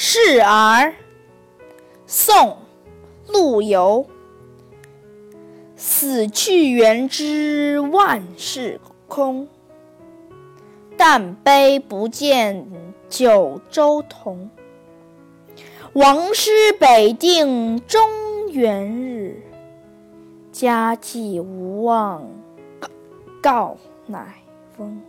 示儿宋陆游。死去元知万事空但悲不见九州同。王师北定中原日家祭无忘告乃翁